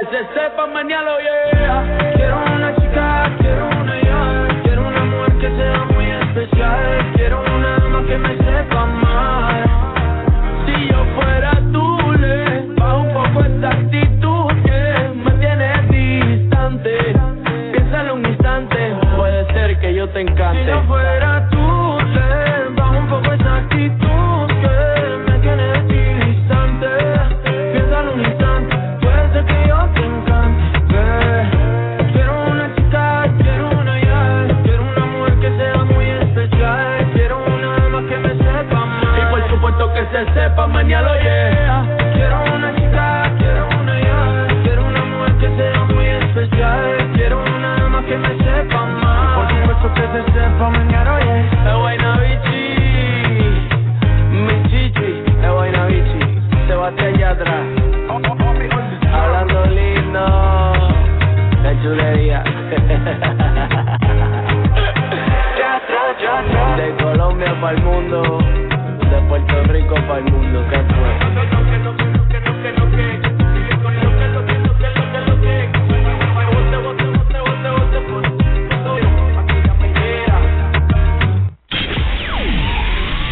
Que se sepa mañana, yeah. Quiero una chica, quiero una ya. Quiero una mujer que sea muy especial. Quiero una dama que me sepa mal. Si yo fuera tú, le bajo un poco esta actitud que me tiene distante. Piénsalo un instante, puede ser que yo te encante. Si yo fuera tú, De Colombia para el mundo, Puerto Rico para el mundo, ¿qué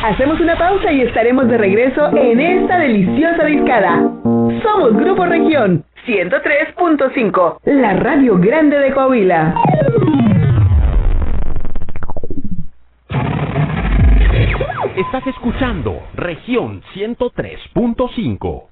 Hacemos una pausa y estaremos de regreso en esta deliciosa discada. Somos Grupo Región 103.5, la radio grande de Coahuila. Región 103.5.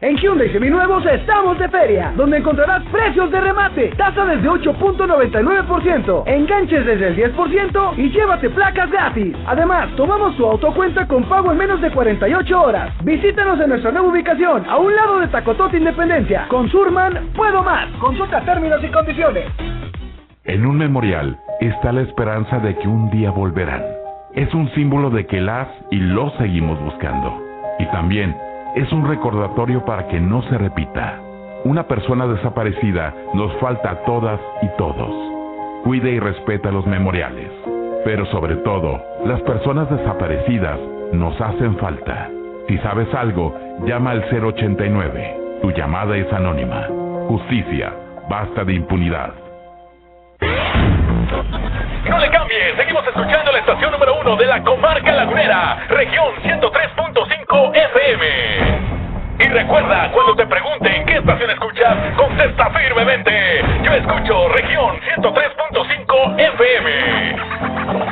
En Hyundai Seminuevos estamos de feria, donde encontrarás precios de remate, tasa desde 8.99%, enganches desde el 10% y llévate placas gratis. Además, tomamos tu autocuenta con pago en menos de 48 horas. Visítanos en nuestra nueva ubicación, a un lado de Tacotote Independencia. Con Surman, puedo más. Consulta términos y condiciones. En un memorial está la esperanza de que un día volverán. Es un símbolo de que las y los seguimos buscando. Y también es un recordatorio para que no se repita. Una persona desaparecida nos falta a todas y todos. Cuide y respeta los memoriales. Pero sobre todo, las personas desaparecidas nos hacen falta. Si sabes algo, llama al 089. Tu llamada es anónima. Justicia. Basta de impunidad. Seguimos escuchando la estación número uno de la comarca lagunera, región 103.5 FM. Y recuerda, cuando te pregunten qué estación escuchas, contesta firmemente. Yo escucho región 103.5 FM.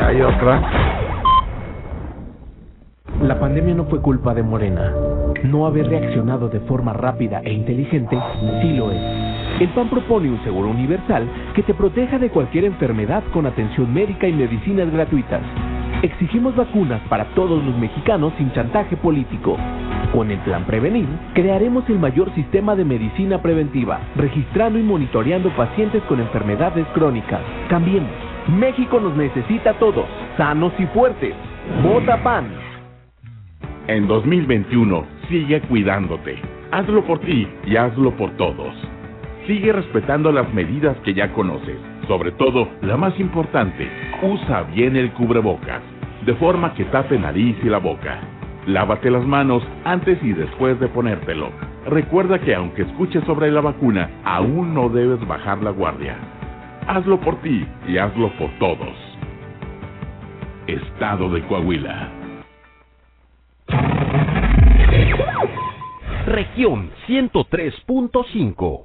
Hay otra. La pandemia no fue culpa de Morena. No haber reaccionado de forma rápida e inteligente sí lo es. El PAN propone un seguro universal que te proteja de cualquier enfermedad con atención médica y medicinas gratuitas. Exigimos vacunas para todos los mexicanos sin chantaje político. Con el plan Prevenir, crearemos el mayor sistema de medicina preventiva, registrando y monitoreando pacientes con enfermedades crónicas. Cambiemos. México nos necesita a todos, sanos y fuertes. Vota PAN. En 2021, sigue cuidándote. Hazlo por ti y hazlo por todos. Sigue respetando las medidas que ya conoces. Sobre todo, la más importante, usa bien el cubrebocas, de forma que tape nariz y la boca. Lávate las manos antes y después de ponértelo. Recuerda que aunque escuches sobre la vacuna, aún no debes bajar la guardia. Hazlo por ti y hazlo por todos. Estado de Coahuila. Región 103.5.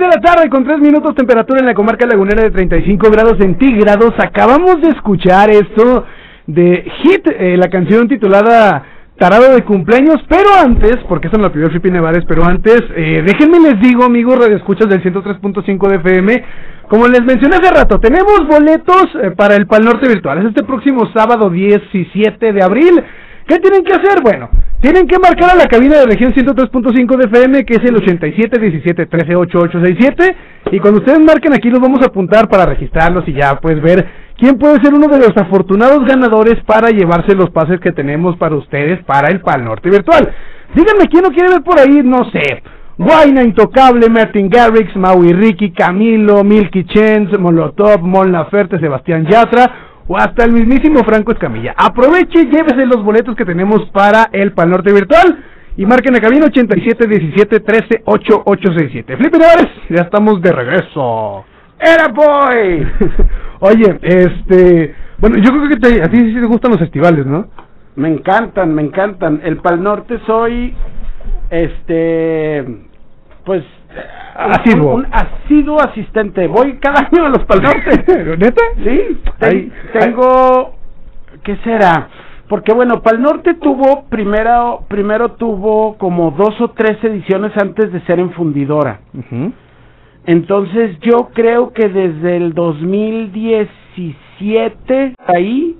De la tarde con tres minutos temperatura en la comarca lagunera de 35 grados centígrados. Acabamos de escuchar esto de Hit, eh, la canción titulada Tarado de cumpleaños, pero antes, porque esa no la pidió Flippy Nevares, pero antes, eh, déjenme les digo, amigos radioescuchas del 103.5 de FM, como les mencioné hace rato, tenemos boletos eh, para el Pal Norte Virtual. Es este próximo sábado 17 de abril. ¿Qué tienen que hacer? Bueno, tienen que marcar a la cabina de región 103.5 de FM, que es el 87 17 13 8867. Y cuando ustedes marquen aquí, los vamos a apuntar para registrarlos y ya puedes ver quién puede ser uno de los afortunados ganadores para llevarse los pases que tenemos para ustedes para el Pal Norte Virtual. Díganme quién no quiere ver por ahí, no sé. Guayna Intocable, Martin Garrix, Maui Ricky, Camilo, Milky Chance, Molotov, Mon Laferte, Sebastián Yatra o hasta el mismísimo Franco Escamilla. Aproveche y llévese los boletos que tenemos para el Pal Norte Virtual y marquen la cabina 87 17 13 8867. Felipe Nevares, ya estamos de regreso. ¡Era boy! Oye, este, bueno, yo creo que te- a ti sí te gustan los festivales, ¿no? Me encantan, me encantan. El Pal Norte soy, este, pues, Asiduo. Un, un asiduo asistente. Voy cada año a los Pal Norte. ¿Neta? Sí, te- Ahí- tengo, ¿qué será? Porque bueno, Pal Norte tuvo, primero, primero tuvo como dos o tres ediciones antes de ser en fundidora. Entonces yo creo que desde el 2017 ahí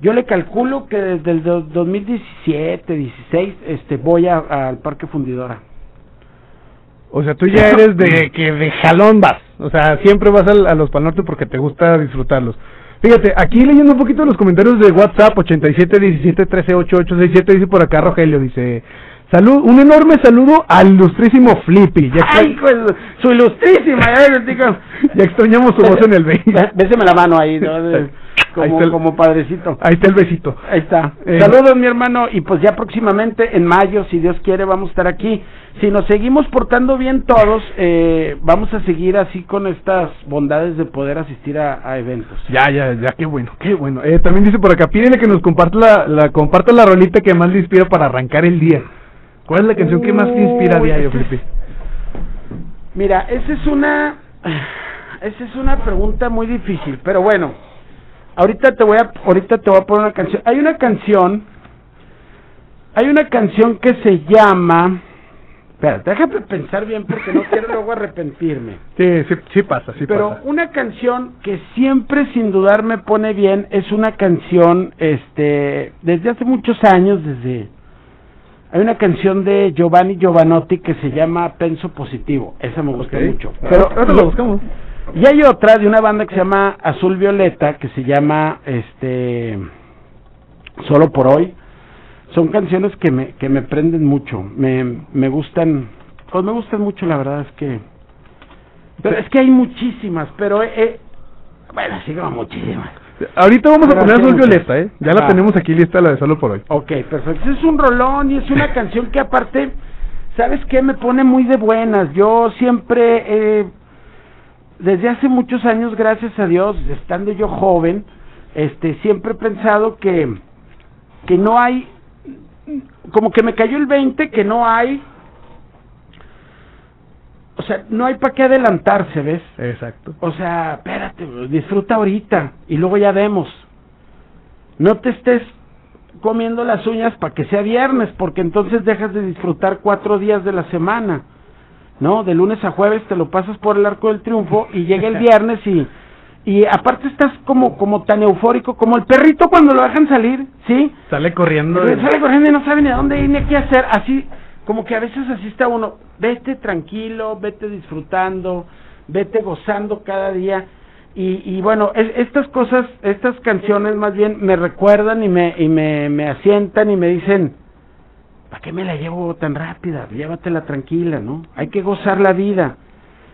yo le calculo que desde el do- 2017, 16 este voy a- al Parque Fundidora. O sea, tú ya eres de que de jalón vas. O sea, siempre vas al- a, los Pal Norte porque te gusta disfrutarlos. Fíjate, aquí leyendo un poquito los comentarios de WhatsApp, 87 17 13 8867, dice por acá Rogelio, dice, salud, un enorme saludo al ilustrísimo Flippy. Ya, Ay, pues, su ilustrísima, ya ya extrañamos su voz en el 20. Bé- Béseme la mano ahí, ¿no? Como, el- como padrecito. Ahí está el besito. Ahí está. Eh, Saludos, mi hermano. Y pues ya próximamente, en mayo, si Dios quiere, vamos a estar aquí. Si nos seguimos portando bien todos, eh, vamos a seguir así con estas bondades de poder asistir a, a eventos. Ya, ya, ya, qué bueno, qué bueno. Eh, también dice por acá, pídele que nos comparta la, la, comparta la rolita que más le inspira para arrancar el día. ¿Cuál es la canción que más te inspira a diario, Flippy? Mira, esa es una, esa es una pregunta muy difícil, pero bueno, ahorita te voy a, ahorita te voy a poner una canción. Hay una canción, hay una canción que se llama, espérate, déjame pensar bien porque no quiero luego arrepentirme. Sí, sí, sí pasa, sí Pero pasa. una canción que siempre sin dudar me pone bien es una canción, este, desde hace muchos años, desde, hay una canción de Giovanni Giovanotti que se llama Penso Positivo, esa me gusta mucho. Pero Pero ahora lo buscamos. Y hay otra de una banda que se llama Azul Violeta que se llama, este, Solo por hoy. Son canciones que me, que me prenden mucho, me, me gustan, pues me gustan mucho, la verdad es que pero es que hay muchísimas, pero eh, eh, bueno, sí como muchísimas. Ahorita vamos a poner Azul. Violeta, ¿eh? Ya la tenemos aquí lista, la de solo por hoy. Ok, perfecto. Es un rolón y es una canción que aparte, ¿sabes qué? Me pone muy de buenas. Yo siempre, eh, desde hace muchos años, gracias a Dios, estando yo joven, este, siempre he pensado que, que no hay, como que me cayó el 20, que no hay, o sea, no hay para qué adelantarse, ¿ves? Exacto. O sea, espérate, disfruta ahorita y luego ya vemos. No te estés comiendo las uñas para que sea viernes, porque entonces dejas de disfrutar cuatro días de la semana. ¿No? De lunes a jueves te lo pasas por el arco del triunfo y llega el viernes y y aparte estás como como tan eufórico como el perrito cuando lo dejan salir, ¿sí? Sale corriendo. Pero sale corriendo y no sabe ni a dónde ir ni qué hacer. Así, como que a veces así está uno. Vete tranquilo, vete disfrutando, vete gozando cada día. Y, y bueno, es- estas cosas, estas canciones más bien me recuerdan y me, y me, me asientan y me dicen, ¿para qué me la llevo tan rápida? Llévatela tranquila, ¿no? Hay que gozar la vida,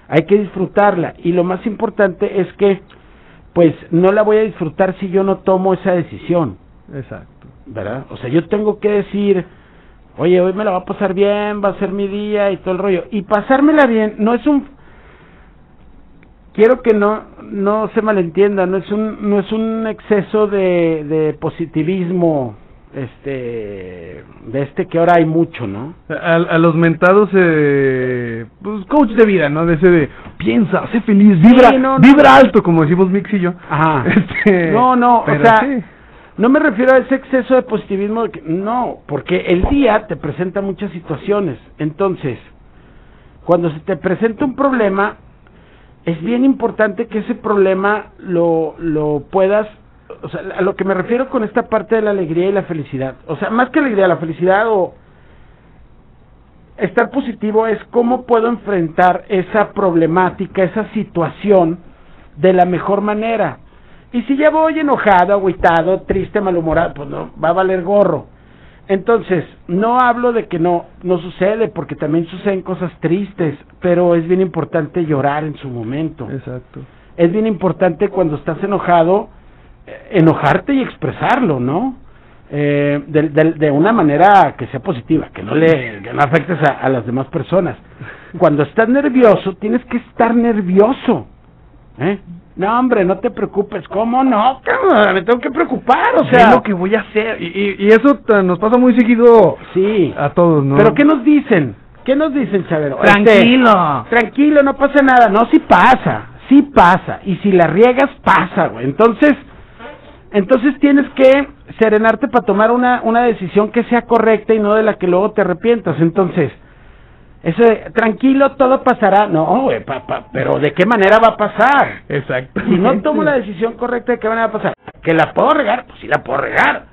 hay que disfrutarla. Y lo más importante es que, pues, no la voy a disfrutar si yo no tomo esa decisión. Exacto. ¿verdad? O sea, yo tengo que decir, oye, hoy me la va a pasar bien, va a ser mi día y todo el rollo. Y pasármela bien no es un quiero que no no se malentienda, no es un no es un exceso de, de positivismo este de este que ahora hay mucho, ¿no? A, a los mentados eh, pues coach de vida, ¿no? De ese de piensa, sé feliz, vibra, no, no. vibra alto, como decimos Mix y yo. Ajá. Este, No, no, o sea, sí. no me refiero a ese exceso de positivismo, de que- no, porque el día te presenta muchas situaciones. Entonces, cuando se te presenta un problema, es bien importante que ese problema lo, lo puedas, o sea, a lo que me refiero con esta parte de la alegría y la felicidad, o sea, más que alegría, la felicidad o estar positivo es cómo puedo enfrentar esa problemática, esa situación de la mejor manera. Y si ya voy enojado, agüitado, triste, malhumorado, pues no, va a valer gorro. Entonces, no hablo de que no, no sucede, porque también suceden cosas tristes, pero es bien importante llorar en su momento. Exacto. Es bien importante cuando estás enojado, enojarte y expresarlo, ¿no? Eh, de, de- de una manera que sea positiva, que no le que no afectes a, a las demás personas. Cuando estás nervioso, tienes que estar nervioso. ¿eh? No, hombre, no te preocupes. ¿Cómo no? Me tengo que preocupar, o sea. es lo que voy a hacer. Y, y, y eso nos pasa muy seguido Sí. a todos, ¿no? ¿Pero qué nos dicen? ¿Qué nos dicen, Chavero? Tranquilo. Este, tranquilo, no pasa nada. No, sí pasa. Sí pasa. Y si la riegas, pasa, güey. Entonces, entonces tienes que serenarte para tomar una, una decisión que sea correcta y no de la que luego te arrepientas. Entonces, eso de, tranquilo, todo pasará. No, güey, pa- pa- pero ¿de qué manera va a pasar? Exacto. Si no tomo la decisión correcta, ¿de qué manera va a pasar? ¿Que la puedo regar? Pues sí la puedo regar.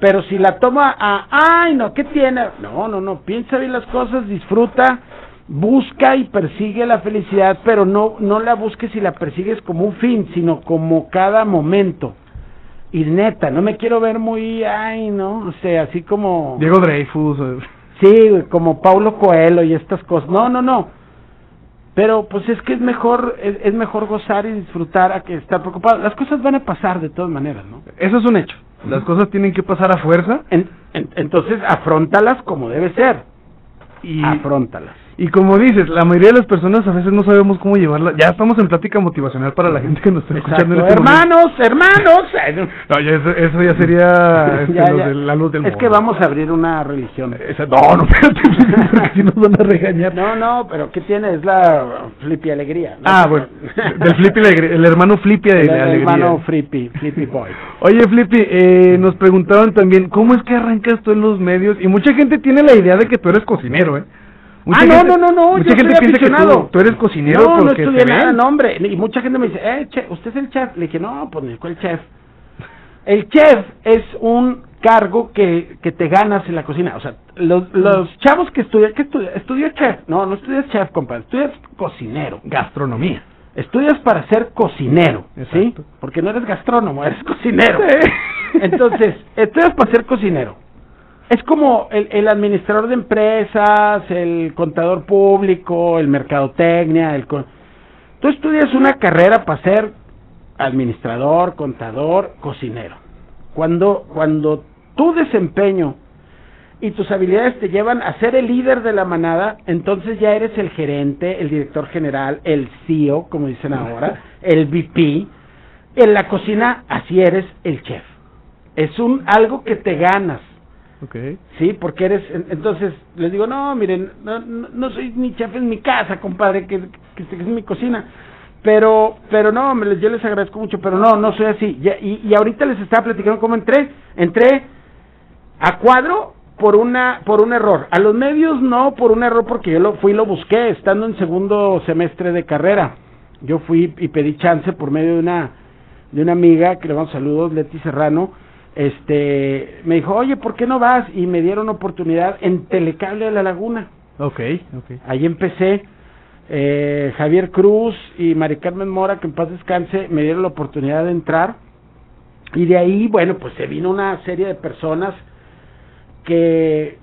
Pero si la tomo a, ay, no, ¿qué tiene? No, no, no, piensa bien las cosas, disfruta, busca y persigue la felicidad, pero no, no la busques y la persigues como un fin, sino como cada momento. Y neta, no me quiero ver muy, ay, no, o sea, así como... Diego Dreyfus. Sí, como Paulo Coelho y estas cosas. No, no, no. Pero pues es que es mejor es, es mejor gozar y disfrutar a que estar preocupado. Las cosas van a pasar de todas maneras, ¿no? Eso es un hecho. Las cosas tienen que pasar a fuerza. En- en- entonces, afrontalas como debe ser. Y, Afrontalas. Y como dices, la mayoría de las personas a veces no sabemos cómo llevarla. Ya estamos en plática motivacional para la gente que nos está escuchando en este momento. Hermanos, hermanos. No, ya eso, eso ya sería este, Ya, los ya. de la luz del es que vamos a abrir una religión. Esa- no, no, espérate, porque si nos van a regañar. No, no, pero ¿qué tiene? Es la flippy alegría. ¿no? Ah, bueno, del Flippy, el hermano Flippy de El alegría. hermano Flippy, Flippy Boy. Oye, Flippy, eh, nos preguntaron también, ¿cómo es que arrancas tú en los medios? Y mucha gente tiene la idea de que tú eres cocinero, ¿eh? Mucha ah, no, gente- no, no, no, Mucha yo gente piensa que tú, aficionado. tú eres cocinero No, no porque estudié te nada, no, hombre. Y mucha gente me dice, eh, chef, ¿usted es el chef? Le dije, no, pues, ¿cuál chef? El chef es un cargo que, que te ganas en la cocina. O sea, los, los chavos que estudian, ¿qué estudian? Estudió chef. No, no estudias chef, compadre. Estudias cocinero. Gastronomía. Estudias para ser cocinero, ¿sí? Exacto. Porque no eres gastrónomo, eres cocinero. Entonces, estudias para ser cocinero. Es como el, el administrador de empresas, el contador público, el mercadotecnia, el... Tú estudias una carrera para ser administrador, contador, cocinero. Cuando, cuando tu desempeño y tus habilidades te llevan a ser el líder de la manada, entonces ya eres el gerente, el director general, el CEO, como dicen ahora, el VP. En la cocina, así eres el chef. Es un algo que te ganas. Ok. Sí, porque eres, en- entonces les digo, no, miren, no, no, soy ni chef en mi casa, compadre, que, que, que es mi cocina. Pero, pero no, me yo les agradezco mucho, pero no, no soy así. Y, y ahorita les estaba platicando cómo entré. Entré a cuadro por una, por un error. A los medios no por un error porque yo lo fui y lo busqué, estando en segundo semestre de carrera. Yo fui y pedí chance por medio de una, de una amiga, que le mando saludos, Leti Serrano, este, me dijo, oye, ¿por qué no vas? Y me dieron oportunidad en Telecable de la Laguna. Ok, ok. Ahí empecé. Eh, Javier Cruz y Mari Carmen Mora, que en paz descanse, me dieron la oportunidad de entrar. Y de ahí, bueno, pues se vino una serie de personas que,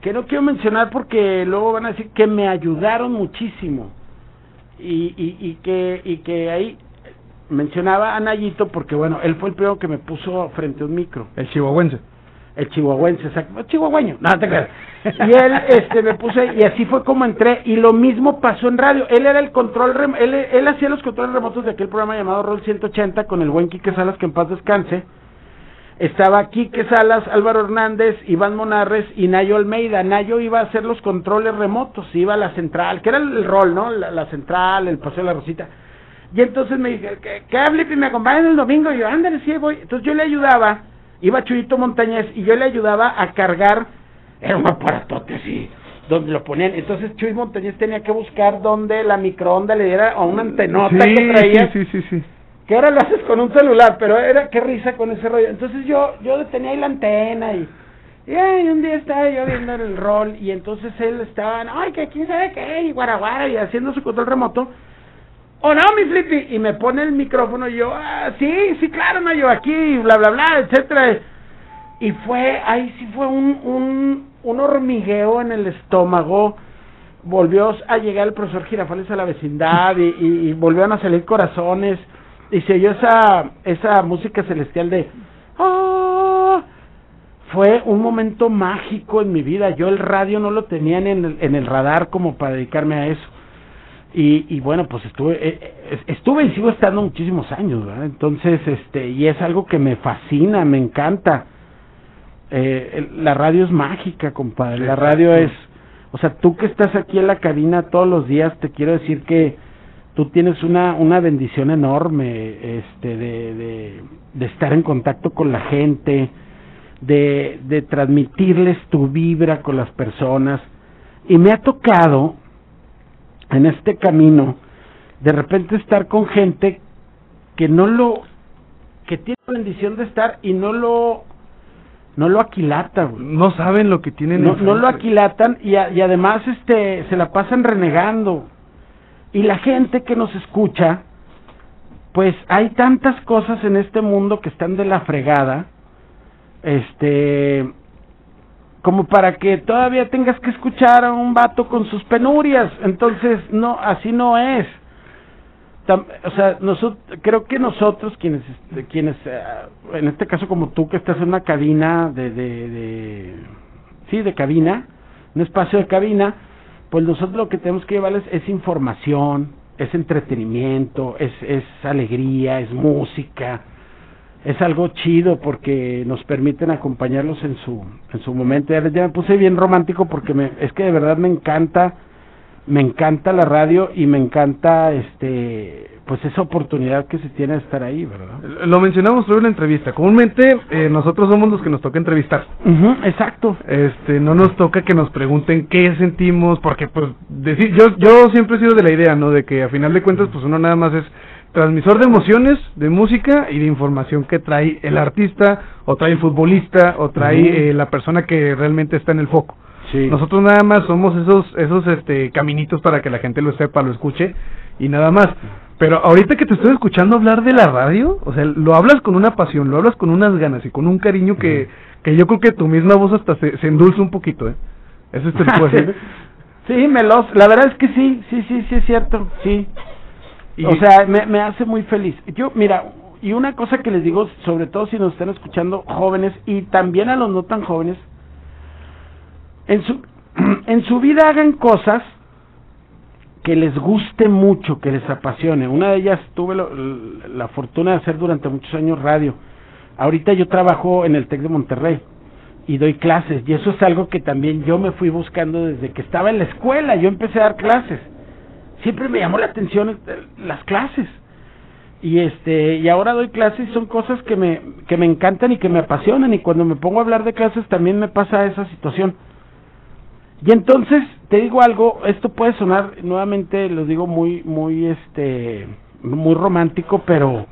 que no quiero mencionar porque luego van a decir que me ayudaron muchísimo. Y, y, y que, y que ahí mencionaba a Nayito porque, bueno, él fue el primero que me puso frente a un micro. El chihuahuense. el chihuahuense, exacto, chihuahueño, no te creas. Y él este me puse y así fue como entré y lo mismo pasó en radio. Él era el control rem- él, él hacía los controles remotos de aquel programa llamado Roll 180 con el buen Quique Salas que en paz descanse. Estaba Quique Salas, Álvaro Hernández, Iván Monarres y Nayo Almeida. Nayo iba a hacer los controles remotos, iba a la central, que era el rol, ¿no? La, la central, el paseo de la Rosita. Y entonces me dije, ¿qué, qué hable? Y me acompañan el domingo. Y yo, ándale, sí, voy. Entonces yo le ayudaba, iba Chuyito Montañez y yo le ayudaba a cargar, era un aparatote así, donde lo ponían. Entonces Chuy Montañez tenía que buscar donde la microonda le diera a una antenota Sí, que traía. sí, sí, sí. Que ahora lo haces con un celular, pero era qué risa con ese rollo. Entonces yo yo tenía ahí la antena y, y ay, un día estaba yo viendo el rol y entonces él estaba, ay, que quién sabe qué, y guaraguara y haciendo su control remoto. Oh, no, mi Flippy, y me pone el micrófono y yo, ah, sí, sí, claro, no, yo aquí, bla, bla, bla, etcétera. Y fue, ahí sí fue un, un, un hormigueo en el estómago. Volvió a llegar el profesor Girafales a la vecindad y, volvieron a salir corazones. Y se oyó esa, esa música celestial de... "Ah". Fue un momento mágico en mi vida. Yo el radio no lo tenía en el, en el radar como para dedicarme a eso. Y, y bueno, pues estuve, eh, eh, estuve y sigo estando muchísimos años, ¿verdad? Entonces, este, y es algo que me fascina, me encanta. Eh, la radio es mágica, compadre. La radio es, o sea, tú que estás aquí en la cabina todos los días, te quiero decir que tú tienes una, una bendición enorme, este, de, de, de estar en contacto con la gente, de, de transmitirles tu vibra con las personas. Y me ha tocado, en este camino, de repente estar con gente que no lo, que tiene la bendición de estar y no lo, no lo aquilata, güey. No saben lo que tienen No, no lo aquilatan y, a- y además este se la pasan renegando. Y la gente que nos escucha, pues hay tantas cosas en este mundo que están de la fregada, este, como para que todavía tengas que escuchar a un vato con sus penurias. Entonces, no, así no es. O sea, nosotros, creo que nosotros quienes, este, quienes, eh, en este caso como tú que estás en una cabina de, de, de, sí, de cabina, un espacio de cabina, pues nosotros lo que tenemos que llevarles es información, es entretenimiento, es, es alegría, es música, es algo chido porque nos permiten acompañarlos en su, en su momento. Ya, ya me puse bien romántico porque me, es que de verdad me encanta me encanta la radio y me encanta este pues esa oportunidad que se tiene de estar ahí, ¿verdad? Lo mencionamos sobre una entrevista. Comúnmente eh, nosotros somos los que nos toca entrevistar. exacto. Este, no nos toca que nos pregunten qué sentimos, porque pues decir, yo yo siempre he sido de la idea, ¿no? De que a final de cuentas pues uno nada más es transmisor de emociones, de música y de información que trae el artista o trae el futbolista o trae eh, la persona que realmente está en el foco. Sí. Nosotros nada más somos esos esos este caminitos para que la gente lo sepa, lo escuche y nada más. Pero ahorita que te estoy escuchando hablar de la radio, o sea, lo hablas con una pasión, lo hablas con unas ganas y con un cariño que, que yo creo que tu misma voz hasta se, se endulza un poquito, ¿eh? Eso puedo decir. Sí, melos, la verdad es que sí, sí, sí, sí es cierto, sí. O sea, me, me hace muy feliz. Yo, mira, y una cosa que les digo, sobre todo si nos están escuchando jóvenes y también a los no tan jóvenes, en su, en su vida hagan cosas que les guste mucho, que les apasione. Una de ellas tuve lo- la fortuna de hacer durante muchos años radio. Ahorita yo trabajo en el TEC de Monterrey y doy clases y eso es algo que también yo me fui buscando desde que estaba en la escuela. Yo empecé a dar clases. Siempre me llamó la atención las clases. Y este y ahora doy clases y son cosas que me que me encantan y que me apasionan y cuando me pongo a hablar de clases también me pasa esa situación. Y entonces, te digo algo, esto puede sonar nuevamente, lo digo muy muy este muy romántico, pero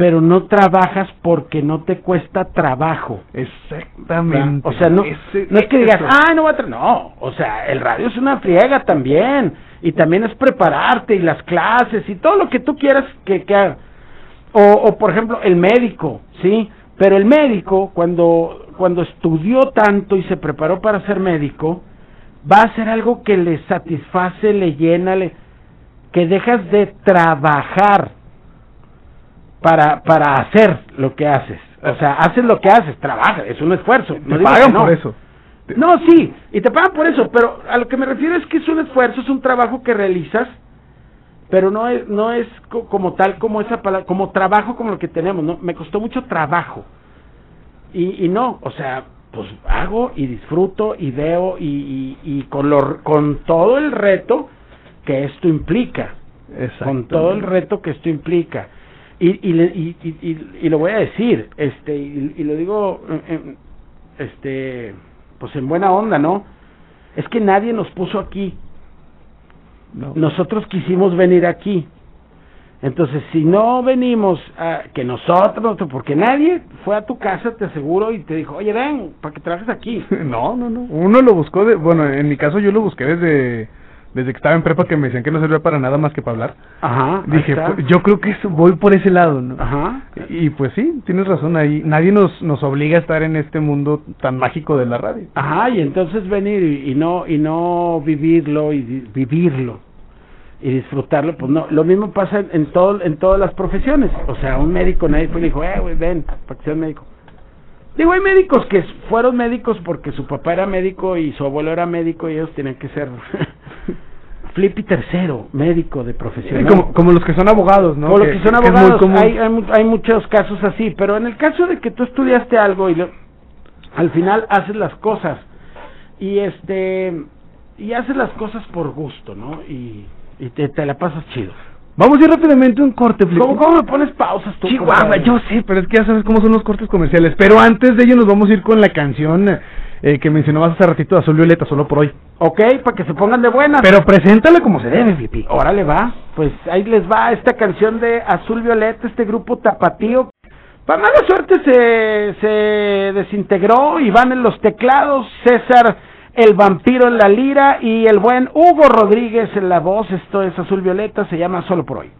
pero no trabajas porque no te cuesta trabajo. Exactamente. O sea, no, Ese- no es que digas, eso. ah, no voy a tra-". No, o sea, el radio es una friega también. Y también es prepararte y las clases y todo lo que tú quieras que, que haga. O, o, por ejemplo, el médico, ¿sí? Pero el médico, cuando, cuando estudió tanto y se preparó para ser médico, va a hacer algo que le satisface, le llena, le, que dejas de trabajar para, para hacer lo que haces. O sea, haces lo que haces, trabajas, es un esfuerzo. Te no digo pagan no. por eso. No, sí, y te pagan por eso, pero a lo que me refiero es que es un esfuerzo, es un trabajo que realizas, pero no es no es co- como tal como esa palabra, como trabajo como lo que tenemos, no, me costó mucho trabajo. Y, y no, o sea, pues hago y disfruto y veo y, y, y con lo, con todo el reto que esto implica, con todo el reto que esto implica. Y, y, y, y, y- lo voy a decir, este, y, lo digo, eh, eh, este, pues en buena onda, ¿no? Es que nadie nos puso aquí. Nosotros quisimos venir aquí. Entonces, si no venimos, a, que nosotros, porque nadie fue a tu casa, te aseguro, y te dijo, oye, ven, para que trabajes aquí. No, no, no. Uno lo buscó, de, bueno, en mi caso yo lo busqué desde desde que estaba en prepa que me decían que no servía para nada más que para hablar. Ajá. Dije, pues, yo creo que voy por ese lado, ¿no? Ajá. Y, pues sí, tienes razón ahí. Nadie nos nos obliga a estar en este mundo tan mágico de la radio. Ajá, y entonces venir y, y no y no vivirlo y vivirlo y disfrutarlo, pues no, lo mismo pasa en, todo en todas las profesiones. O sea, un médico nadie fue y dijo, "Eh, güey, ven, para que seas médico." Digo, hay médicos que fueron médicos porque su papá era médico y su abuelo era médico y ellos tenían que ser Flippy tercero, médico de profesión. Como, como los que son abogados, ¿no? Como los que son abogados, hay, hay, hay muchos casos así, pero en el caso de que tú estudiaste algo y lo- al final haces las cosas y este y haces las cosas por gusto, ¿no? Y, y te, te la pasas chido. Vamos a ir rápidamente a un corte, Flippy. ¿Cómo, cómo me pones pausas tú? Chihuahua, yo sé, pero es que ya sabes cómo son los cortes comerciales. Pero antes de ello nos vamos a ir con la canción eh, que mencionabas hace ratito de Azul Violeta, solo por hoy. Ok, para que se pongan de buenas. Pero preséntala como se debe, Flippy. Órale va, pues ahí les va esta canción de Azul Violeta, este grupo tapatío. Para mala suerte se, se desintegró y van en los teclados César el vampiro en la lira y el buen Hugo Rodríguez en la voz. Esto es Azul Violeta, se llama Solo por hoy.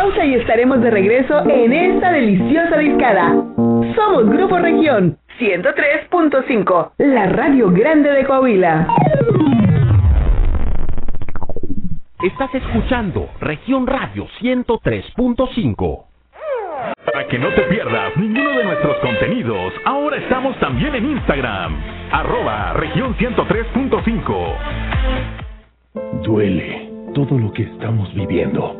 Pausa y estaremos de regreso en esta deliciosa discada. Somos Grupo Región 103.5, la radio grande de Coahuila. Estás escuchando Región Radio 103.5. Para que no te pierdas ninguno de nuestros contenidos, ahora estamos también en Instagram, arroba región 103.5. Duele todo lo que estamos viviendo.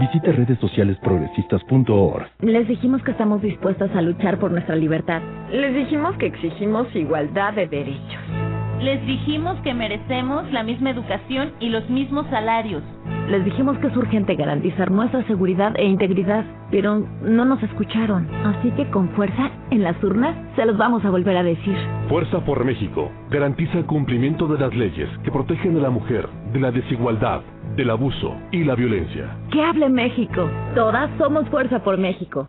Visita redes sociales progresistas.org. Les dijimos que estamos dispuestas a luchar por nuestra libertad. Les dijimos que exigimos igualdad de derechos. Les dijimos que merecemos la misma educación y los mismos salarios. Les dijimos que es urgente garantizar nuestra seguridad e integridad, pero no nos escucharon. Así que con fuerza, en las urnas, se los vamos a volver a decir. Fuerza por México garantiza el cumplimiento de las leyes que protegen a la mujer de la desigualdad, del abuso y la violencia. Que hable México. Todas somos Fuerza por México.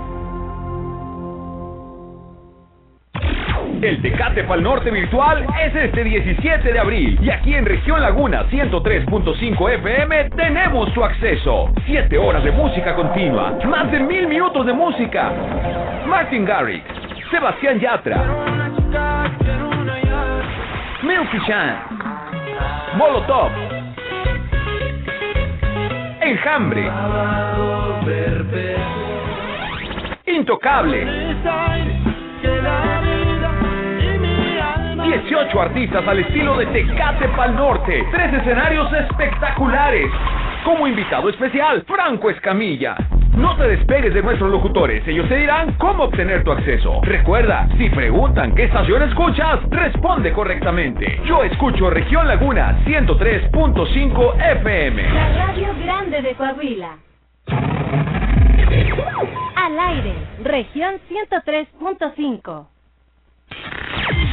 El Tecate Pal Norte virtual es este 17 de abril y aquí en Región Laguna 103.5 FM tenemos su acceso. 7 horas de música continua, más de mil minutos de música. Martin Garrix, Sebastián Yatra, Milky Chan, Molotov, Enjambre, Intocable. 18 artistas al estilo de Tecate Pal Norte. Tres escenarios espectaculares. Como invitado especial, Franco Escamilla. No te despegues de nuestros locutores, ellos te dirán cómo obtener tu acceso. Recuerda, si preguntan qué estación escuchas, responde correctamente. Yo escucho Región Laguna 103.5 FM. La radio grande de Coahuila. Al aire, región 103.5.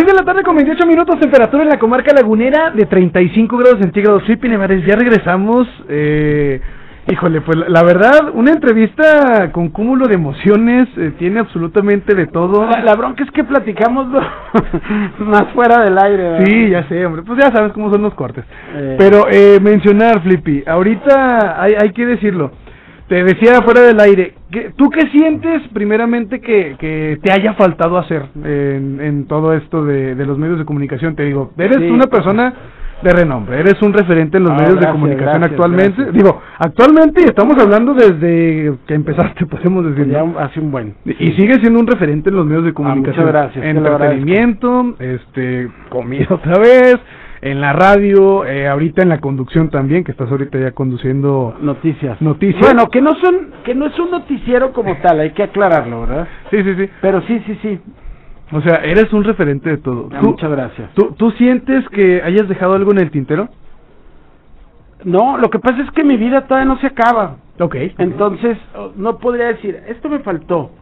Seis de la tarde con 28 minutos, temperatura en la comarca lagunera de 35 grados centígrados. Sí, Pinevares, ya regresamos. Eh, híjole, pues la, verdad, una entrevista con cúmulo de emociones, eh, tiene absolutamente de todo. La, la bronca es que platicamos más fuera del aire. ¿verdad? Sí, ya sé, hombre, pues ya sabes cómo son los cortes. Eh. Pero eh, mencionar, Flippy, ahorita hay, hay que decirlo. Te decía fuera del aire, ¿tú qué sientes primeramente que, que te haya faltado hacer en, en todo esto de, de los medios de comunicación? Te digo, eres Sí. una persona de renombre, eres un referente en los Ah, medios de comunicación gracias, actualmente. gracias. Digo, actualmente estamos hablando desde que empezaste, podemos decir. Ya hace un buen. Y sigue siendo un referente en los medios de comunicación. muchas gracias, Entretenimiento, este, comida otra vez, en la radio, eh, ahorita en la conducción también, que estás ahorita ya conduciendo Noticias. noticias. Bueno, que no son, que no es un noticiero como tal, hay que aclararlo, ¿verdad? Sí, sí, sí. Pero sí, sí, sí. O sea, eres un referente de todo. Ah, ¿Tú, muchas gracias. ¿tú, ¿Tú sientes que hayas dejado algo en el tintero? No, lo que pasa es que mi vida todavía no se acaba. Ok. Entonces, oh, no podría decir, esto me faltó.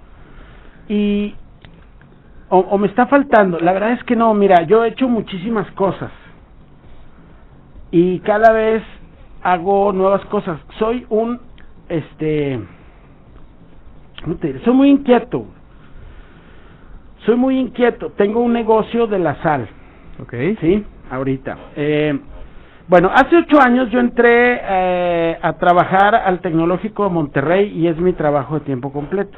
Y. O, o me está faltando. La verdad es que no, mira, yo he hecho muchísimas cosas. Y cada vez hago nuevas cosas. Soy un. Este. ¿cómo te diré? Soy muy inquieto. Soy muy inquieto. Tengo un negocio de la sal. Ok. Sí, ahorita. Eh, bueno, hace ocho años yo entré eh, a trabajar al Tecnológico de Monterrey y es mi trabajo de tiempo completo.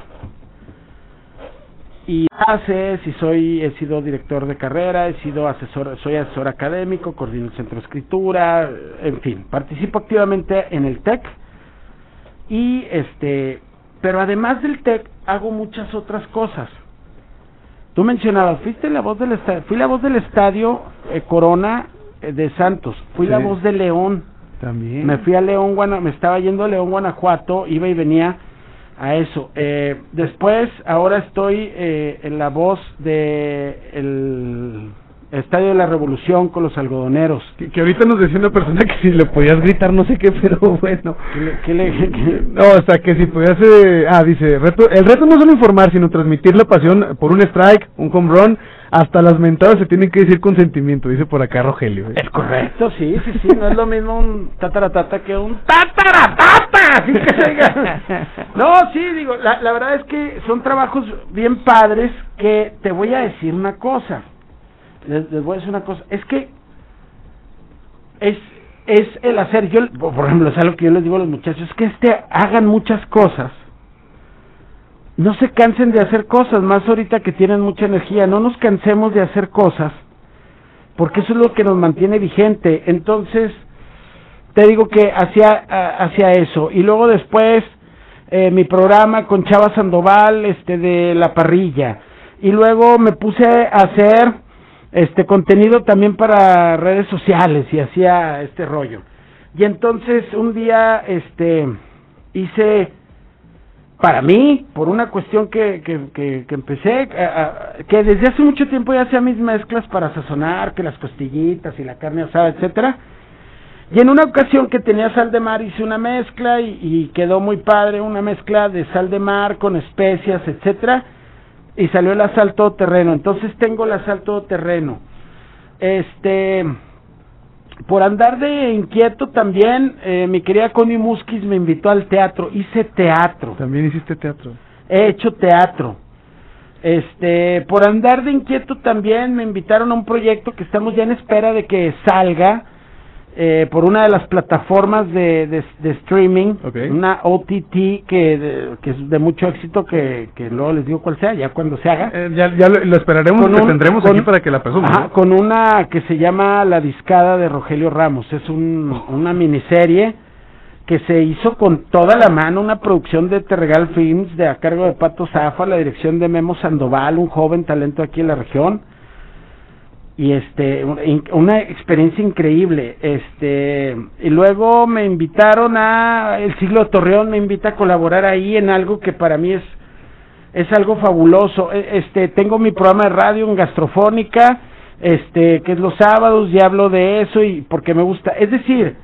Y hace, si soy, he sido director de carrera, he sido asesor, soy asesor académico, coordino el centro de escritura, en fin, participo activamente en el TEC y este, pero además del TEC hago muchas otras cosas. Tú mencionabas, fuiste la voz del estadio, fui la voz del estadio eh, Corona eh, de Santos, fui la voz de León, También. me fui a León, Guana- me estaba yendo a León, Guanajuato, iba y venía a eso. Eh, después, ahora estoy eh, en la voz de el Estadio de la Revolución con los algodoneros. Que, que ahorita nos decía una persona que si le podías gritar no sé qué, pero bueno. ¿Qué le- qué le- qué- No, o sea, que si podías... eh, ah, dice, reto, el reto no es solo informar, sino transmitir la pasión por un strike, un home run, hasta las mentadas se tienen que decir con sentimiento, dice por acá Rogelio. ¿eh? Es correcto, sí, sí, sí, no es lo mismo un tataratata que un tataratata, así que se diga. No, sí, digo, la, la verdad es que son trabajos bien padres que te voy a decir una cosa, les, les voy a decir una cosa, es que es es el hacer, yo, por ejemplo, es algo que yo les digo a los muchachos, es que este hagan muchas cosas, no se cansen de hacer cosas, más ahorita que tienen mucha energía, no nos cansemos de hacer cosas, porque eso es lo que nos mantiene vigente. Entonces, te digo que hacia, hacia eso. Y luego después, eh, mi programa con Chava Sandoval, este, de La Parrilla. Y luego me puse a hacer, este, contenido también para redes sociales y hacía este rollo. Y entonces, un día, este, hice, para mí, por una cuestión que, que, que, empecé, que desde hace mucho tiempo ya hacía mis mezclas para sazonar, que las costillitas y la carne asada, etcétera. Y en una ocasión que tenía sal de mar hice una mezcla y, y quedó muy padre, una mezcla de sal de mar con especias, etcétera, y salió la sal todoterreno. Entonces tengo la sal todoterreno. Este, por andar de inquieto también, eh, mi querida Connie Muskis me invitó al teatro. Hice teatro. También hiciste teatro. He hecho teatro. Este, por andar de inquieto también me invitaron a un proyecto que estamos ya en espera de que salga eh, por una de las plataformas de, de, de streaming, una OTT que, de- que es de mucho éxito, que, que luego les digo cuál sea, ya cuando se haga. Eh, ya ya lo, lo esperaremos, lo tendremos con- aquí para que la. Ajá, ¿no? con una que se llama La Discada de Rogelio Ramos. Es un, una miniserie que se hizo con toda la mano, una producción de Terregal Films de a cargo de Pato Zafa, la dirección de Memo Sandoval, un joven talento aquí en la región. Y este, una experiencia increíble. Este, y luego me invitaron a El Siglo Torreón, me invita a colaborar ahí en algo que para mí es es algo fabuloso. E- Este, tengo mi programa de radio en Gastrofónica, este, que es los sábados y hablo de eso y porque me gusta. Es decir,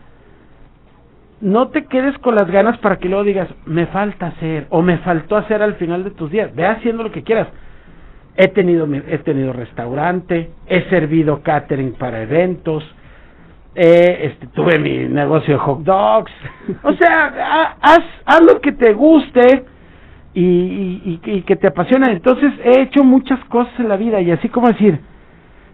no te quedes con las ganas para que luego digas, me falta hacer o me faltó hacer al final de tus días. Ve haciendo lo que quieras. He tenido he tenido restaurante, he servido catering para eventos, eh, este, tuve mi negocio de hot dogs. O sea, ha- haz, haz lo que te guste y, que te apasiona. Entonces he hecho muchas cosas en la vida y así como decir,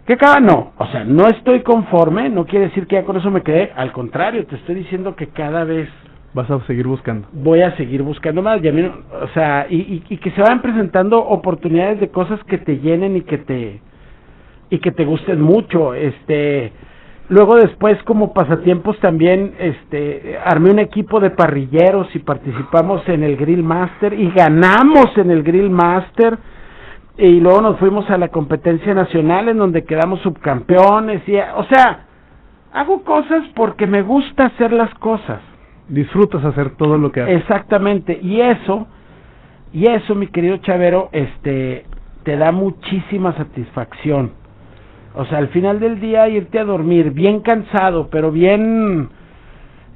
que cada no, o sea, no estoy conforme, no quiere decir que ya con eso me quedé, al contrario, te estoy diciendo que cada vez Vas a seguir buscando. voy a seguir buscando más, y o sea, y, y, y que se vayan presentando oportunidades de cosas que te llenen y que te y que te gusten mucho, este luego después como pasatiempos también este armé un equipo de parrilleros y participamos en el Grill Master y ganamos en el Grill Master y luego nos fuimos a la competencia nacional en donde quedamos subcampeones y o sea, hago cosas porque me gusta hacer las cosas. Disfrutas hacer todo lo que haces. Exactamente, y eso, y eso, mi querido Chavero, este, te da muchísima satisfacción. O sea, al final del día irte a dormir bien cansado, pero bien,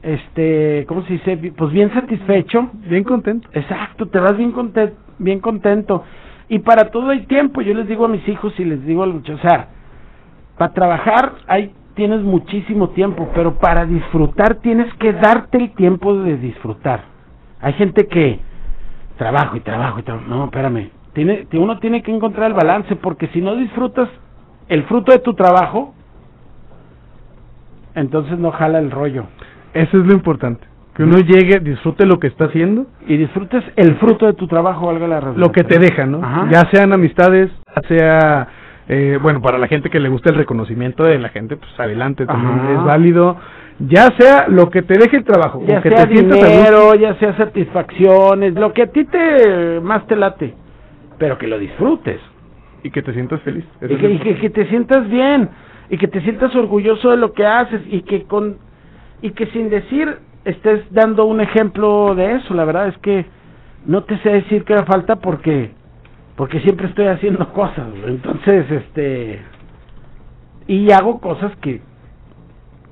este, ¿cómo se dice? Pues bien satisfecho. Bien contento. Exacto, te vas bien contento, bien contento. Y para todo hay tiempo, yo les digo a mis hijos y les digo a los muchachos, o sea, para trabajar hay tienes muchísimo tiempo, pero para disfrutar tienes que darte el tiempo de disfrutar. Hay gente que trabajo y trabajo y trabajo. No, espérame. Tiene, ti- uno tiene que encontrar el balance porque si no disfrutas el fruto de tu trabajo, entonces no jala el rollo. Eso es lo importante. Que uno llegue, disfrute lo que está haciendo. Y disfrutes el fruto de tu trabajo, valga la redundancia. Lo que te deja, ¿no? Ajá. Ya sean amistades, ya sea, eh, bueno, para la gente que le gusta el reconocimiento de la gente, pues adelante, también Ajá. es válido. Ya sea lo que te deje el trabajo, ya que sea te dinero, ya sea satisfacciones, lo que a ti te más te late, pero que lo disfrutes. Y que te sientas feliz. Y que, y que- que te sientas bien, y que te sientas orgulloso de lo que haces, y que con y que sin decir estés dando un ejemplo de eso. La verdad es que no te sé decir qué me falta porque porque siempre estoy haciendo cosas. Entonces, este y hago cosas que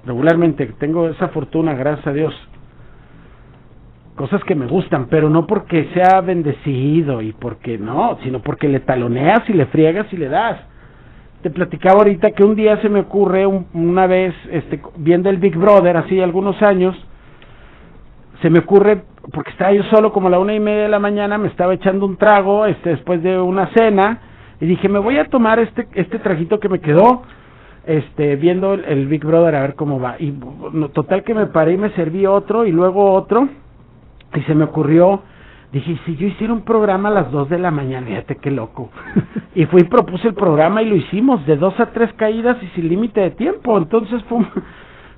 regularmente tengo esa fortuna, gracias a Dios. Cosas que me gustan, pero no porque sea bendecido y porque no, sino porque le taloneas y le friegas y le das. Te platicaba ahorita que un día se me ocurre un- una vez, este, viendo el Big Brother, así algunos años, se me ocurre, porque estaba yo solo como a la una y media de la mañana, me estaba echando un trago, este, después de una cena, y dije, me voy a tomar este, este trajito que me quedó, este, viendo el, Big Brother a ver cómo va. Y total que me paré y me serví otro, y luego otro, y se me ocurrió, dije, "¿Y si yo hiciera un programa a las dos de la mañana, fíjate qué loco. y fui y propuse el programa y lo hicimos, de dos a tres caídas y sin límite de tiempo, entonces fue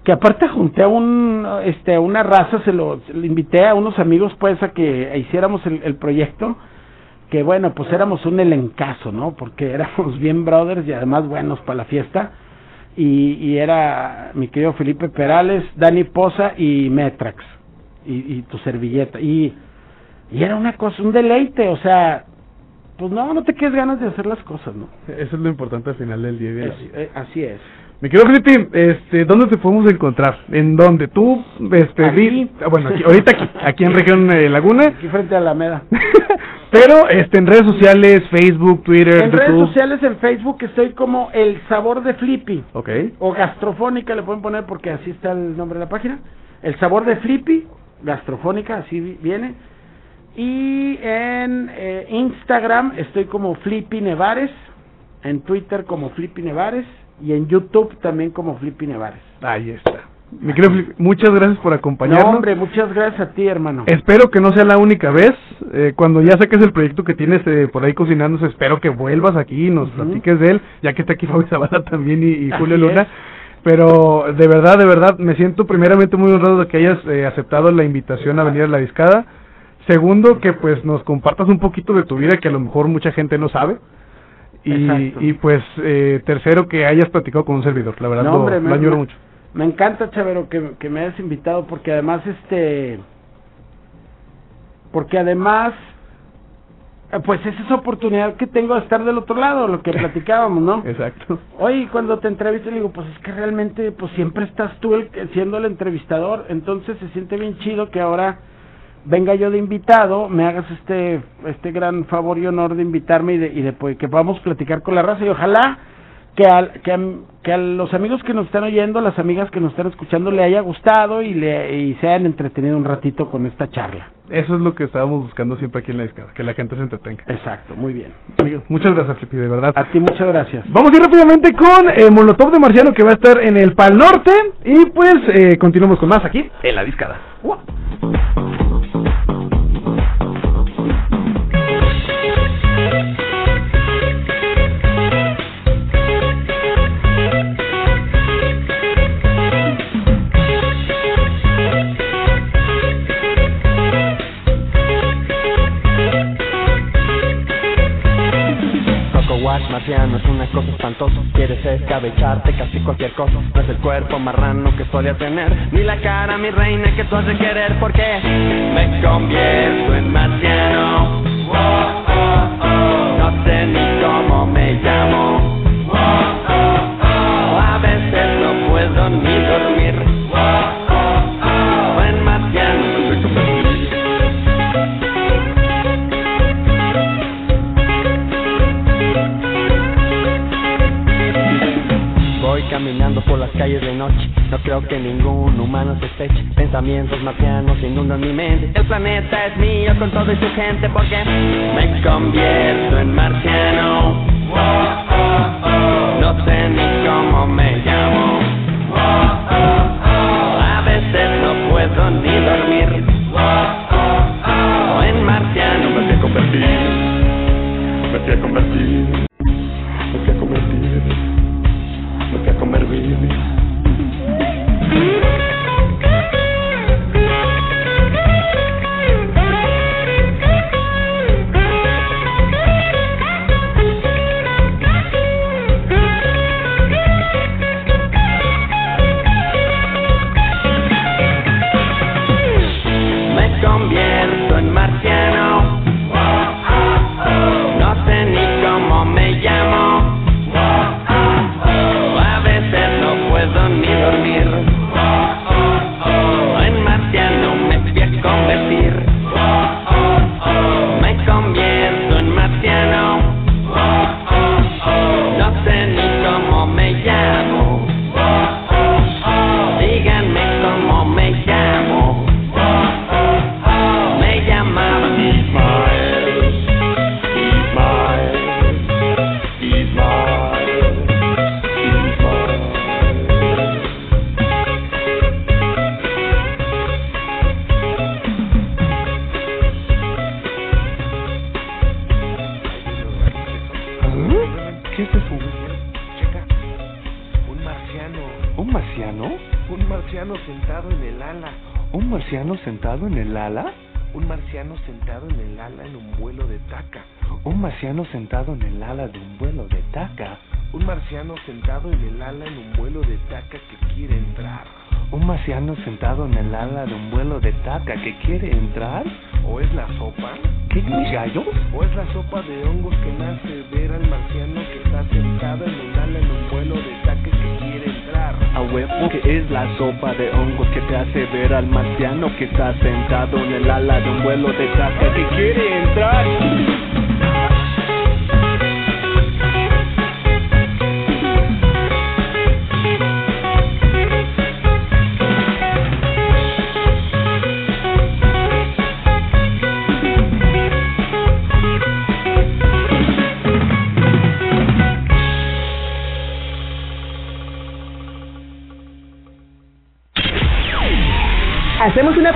que aparte junté a un este a una raza se lo, se lo invité a unos amigos pues a que hiciéramos el, el proyecto que bueno pues éramos un elencazo no porque éramos bien brothers y además buenos para la fiesta. Y, y era mi querido Felipe Perales Dani Poza y Metrax y, y tu servilleta. Y y era una cosa un deleite o sea pues no no te quedes ganas de hacer las cosas no Eso es lo importante al final del día. de Es- eh, así es Mi querido Felipe, este, ¿dónde te podemos encontrar? ¿En dónde? ¿Tú, este, Aquí. ah, bueno, aquí- ahorita aquí, aquí en Región eh, Laguna, aquí frente a la Alameda pero este, en redes sociales, Facebook, Twitter, En redes sociales, en Facebook, estoy como El Sabor de Flippy. Ok. O Gastrofónica, le pueden poner porque así está el nombre de la página. El Sabor de Flippy, Gastrofónica, así vi- viene. Y en eh, Instagram estoy como Flippy Nevares. En Twitter como Flippy Nevares. Y en YouTube también como Flippy Nevares. Ahí está. Mi querido Felipe, muchas gracias por No, acompañarnos. hombre, muchas gracias a ti, hermano. Espero que no sea la única vez. Eh, cuando ya saques el proyecto que tienes eh, por ahí cocinándose, espero que vuelvas aquí y nos platiques de él, ya que está aquí Fabi Zavala también y, Julio Luna. es. Pero de verdad, de verdad, me siento primeramente muy honrado de que hayas eh, aceptado la invitación a venir a la discada. Segundo, que pues nos compartas un poquito de tu vida que a lo mejor mucha gente no sabe. Y, y pues eh, tercero, que hayas platicado con un servidor. La verdad, No, lo, hombre, lo me- añoro me- mucho. Me encanta, Chavero, que, que me hayas invitado porque además, este, porque además, eh, pues es esa oportunidad que tengo de estar del otro lado, lo que platicábamos, ¿no? Exacto. Oye, cuando te entrevisto, le digo, pues es que realmente, pues siempre estás tú el, siendo el entrevistador, entonces se siente bien chido que ahora venga yo de invitado, me hagas este, este gran favor y honor de invitarme y de, y de pues, que podamos platicar con la raza y ojalá que, al, que, a, que a los amigos que nos están oyendo, las amigas que nos están escuchando, le haya gustado y, le, y se hayan entretenido un ratito con esta charla. Eso es lo que estábamos buscando siempre aquí en la discada, que la gente se entretenga. Exacto, muy bien. Amigos, muchas gracias, Flippy, de verdad. A ti muchas gracias. Vamos a ir rápidamente con eh, Molotov de Marciano, que va a estar en el Pal Norte. Y pues eh, continuamos con más aquí en la discada. Coco Quieres escabecharte casi cualquier cosa. No es el cuerpo marrano que solía tener Ni la cara, mi reina, que tú has de querer Porque me convierto en marciano planeta es mío con toda su gente marciano sentado en el ala de un vuelo de taca. Un marciano sentado en el ala en un vuelo de taca que quiere entrar. Un marciano sentado en el ala de un vuelo de taca que quiere entrar. ¿O es la sopa? ¿Qué gallos? ¿O es la sopa de hongos que me hace ver al marciano que está sentado en un ala en un vuelo de taca que quiere entrar? A huevo que es la sopa de hongos que te hace ver al marciano que está sentado en el ala de un vuelo de taca que quiere entrar.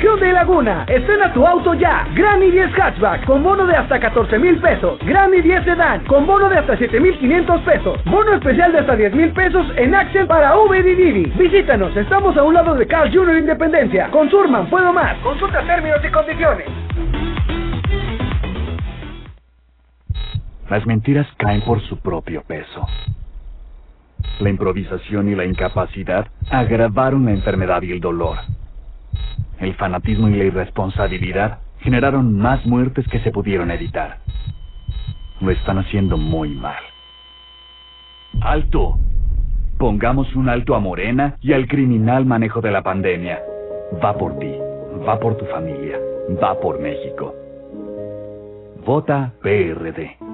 Hyundai Laguna, estrena tu auto ya. Grammy 10 Hatchback con bono de hasta 14 mil pesos. Grammy 10 Sedan con bono de hasta 7 mil 500 pesos. Bono especial de hasta 10 mil pesos en Axel para Uber y. Visítanos, estamos a un lado de Carl Jr. Independencia. Con Surman, puedo más. Consulta términos y condiciones. Las mentiras caen por su propio peso. La improvisación y la incapacidad agravaron la enfermedad y el dolor. El fanatismo y la irresponsabilidad generaron más muertes que se pudieron evitar. Lo están haciendo muy mal. ¡Alto! Pongamos un alto a Morena y al criminal manejo de la pandemia. Va por ti, va por tu familia, va por México. Vota PRD.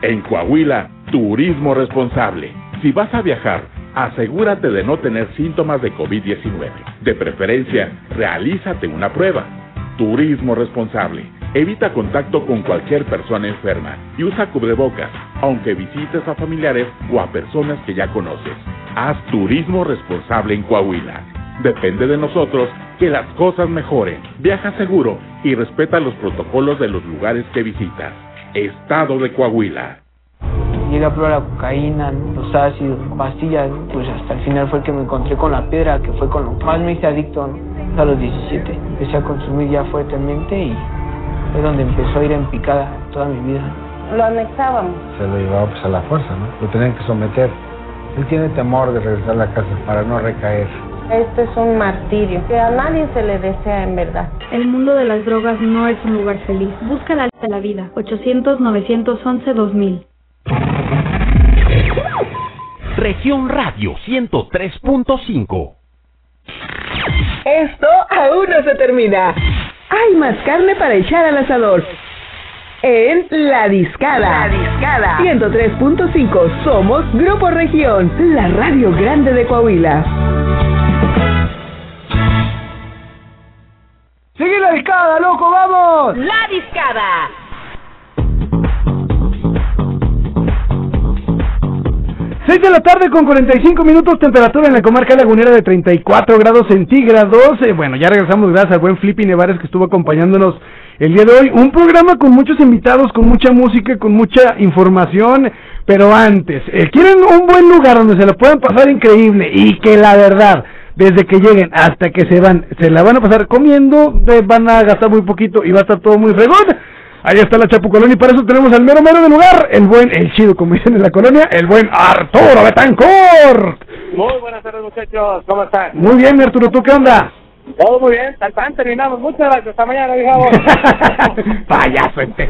En Coahuila, turismo responsable. Si vas a viajar, asegúrate de no tener síntomas de COVID-19. De preferencia, realízate una prueba. Turismo responsable. Evita contacto con cualquier persona enferma y usa cubrebocas, aunque visites a familiares o a personas que ya conoces. Haz turismo responsable en Coahuila. Depende de nosotros que las cosas mejoren. Viaja seguro y respeta los protocolos de los lugares que visitas. Estado de Coahuila. llegué a probar la cocaína, los ácidos, pastillas, pues hasta el final fue el que me encontré con la piedra, que fue con lo que más me hice adicto ¿no? a los 17. Empecé a consumir ya fuertemente y es donde empezó a ir en picada toda mi vida. Lo anexábamos. Se lo llevaba pues a la fuerza, ¿no? Lo tenían que someter. Él tiene temor de regresar a la casa para no recaer. Esto es un martirio que a nadie se le desea en verdad. El mundo de las drogas no es un lugar feliz. Busca la de la vida. 800-911-2000. Región Radio 103.5. Esto aún no se termina. Hay más carne para echar al asador. En La Discada. La Discada. 103.5. Somos Grupo Región, la radio grande de Coahuila. ¡Sigue la discada, loco! ¡Vamos! La discada. Seis de la tarde con 45 minutos, temperatura en la comarca lagunera de 34 grados centígrados. Eh, bueno, ya regresamos gracias al buen Flippy Nevares que estuvo acompañándonos el día de hoy. Un programa con muchos invitados, con mucha música, con mucha información. Pero antes, eh, ¿quieren un buen lugar donde se la puedan pasar increíble y que la verdad, desde que lleguen hasta que se van, se la van a pasar comiendo, van a gastar muy poquito y va a estar todo muy fregón? Ahí está la Chapucolón y para eso tenemos al mero mero del lugar, el buen, el chido como dicen en la colonia, el buen Arturo Betancourt. Muy buenas tardes muchachos, ¿cómo están? Muy bien, Arturo, ¿tú qué onda? Todo muy bien, tal pan, terminamos. Muchas gracias, hasta mañana, viejo. Payaso este.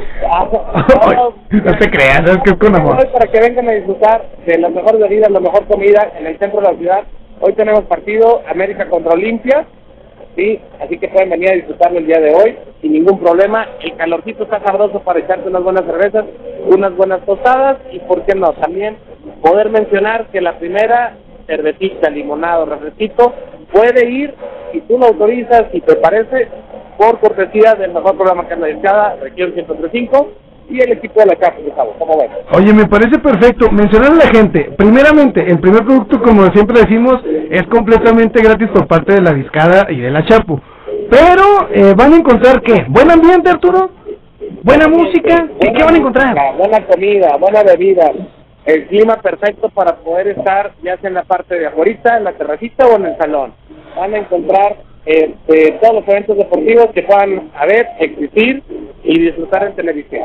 no te creas, es que es con amor. Para que vengan a disfrutar de las mejores bebidas, la mejor comida en el centro de la ciudad. Hoy tenemos partido América contra Olimpia, sí, así que pueden venir a disfrutarlo el día de hoy sin ningún problema. El calorcito está sabroso para echarte unas buenas cervezas, unas buenas tostadas y, ¿por qué no? También poder mencionar que la primera cervecita, limonado, refresquito, puede ir, si tú lo autorizas, si te parece, por cortesía del mejor programa que Región 135, y el equipo de la casa, Gustavo. ¿Cómo ves? Oye, me parece perfecto. Mencionar a la gente, primeramente, el primer producto, como siempre decimos, es completamente gratis por parte de la discada y de la Chapu. Pero eh, van a encontrar qué? Buen ambiente, Arturo. Buena música. ¿Qué, qué van a encontrar? música, Buena comida, buena bebida. El clima perfecto para poder estar ya sea en la parte de afuera, en la terracita o en el salón. Van a encontrar este, todos los eventos deportivos que puedan haber, existir y disfrutar en televisión.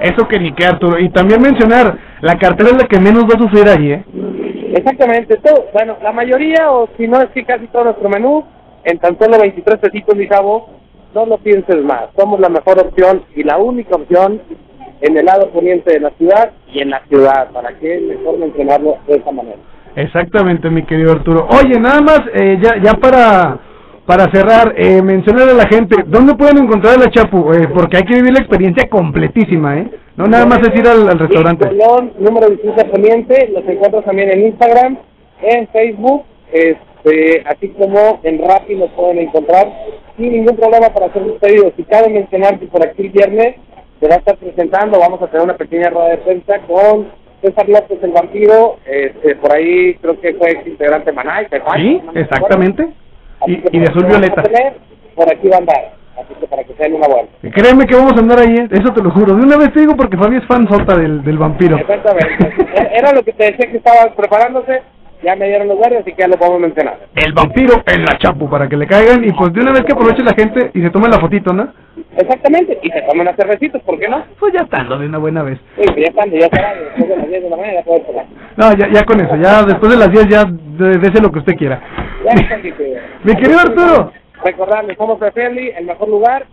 Eso que ni qué, Arturo. Y también mencionar, la cartera es la que menos va a sufrir allí, ¿eh? Exactamente, todo, bueno, la mayoría o si no es que casi todo nuestro menú, en tan solo 23 pesitos, mi chavo, no lo pienses más. Somos la mejor opción y la única opción en el lado poniente de la ciudad y en la ciudad, para que mejor mencionarlo de esa manera. Exactamente, mi querido Arturo. Oye, nada más, eh, ya, ya para, para cerrar, eh, mencionar a la gente, ¿dónde pueden encontrar a la Chapu? Eh, porque hay que vivir la experiencia completísima, ¿eh? No nada más es ir al, al restaurante. Colón, número de licencia poniente, los encuentras también en Instagram, en Facebook, este, así como en Rappi los pueden encontrar sin ningún problema para hacer sus pedidos. Y cabe mencionar que por aquí el viernes se va a estar presentando, vamos a tener una pequeña rueda de prensa con César López el vampiro, este, por ahí creo que fue ex integrante de Maná y Tejuán, Sí, exactamente. Y, Así que y de azul violeta. tener, Por aquí va a andar, así que para que se den una vuelta. Créeme que vamos a andar ahí, ¿eh? eso te lo juro. De una vez te digo porque Fabi es fan sota del, del vampiro. Exactamente. Era lo que te decía que estaba preparándose, ya me dieron los guardias, así que ya lo podemos mencionar. El vampiro en la Chapu para que le caigan y pues de una vez que aproveche la gente y se tome la fotito, ¿no? Exactamente, y se tomen unas cervecitas, ¿por qué no? Pues ya estando de una buena vez. Sí, pues ya están, ya estará, después de las 10 de la mañana ya puedes. No, ya, ya con eso, ya después de las 10 ya de- dese lo que usted quiera. Mi querido. Arturo. Recordarles, somos de Friendly, el mejor lugar,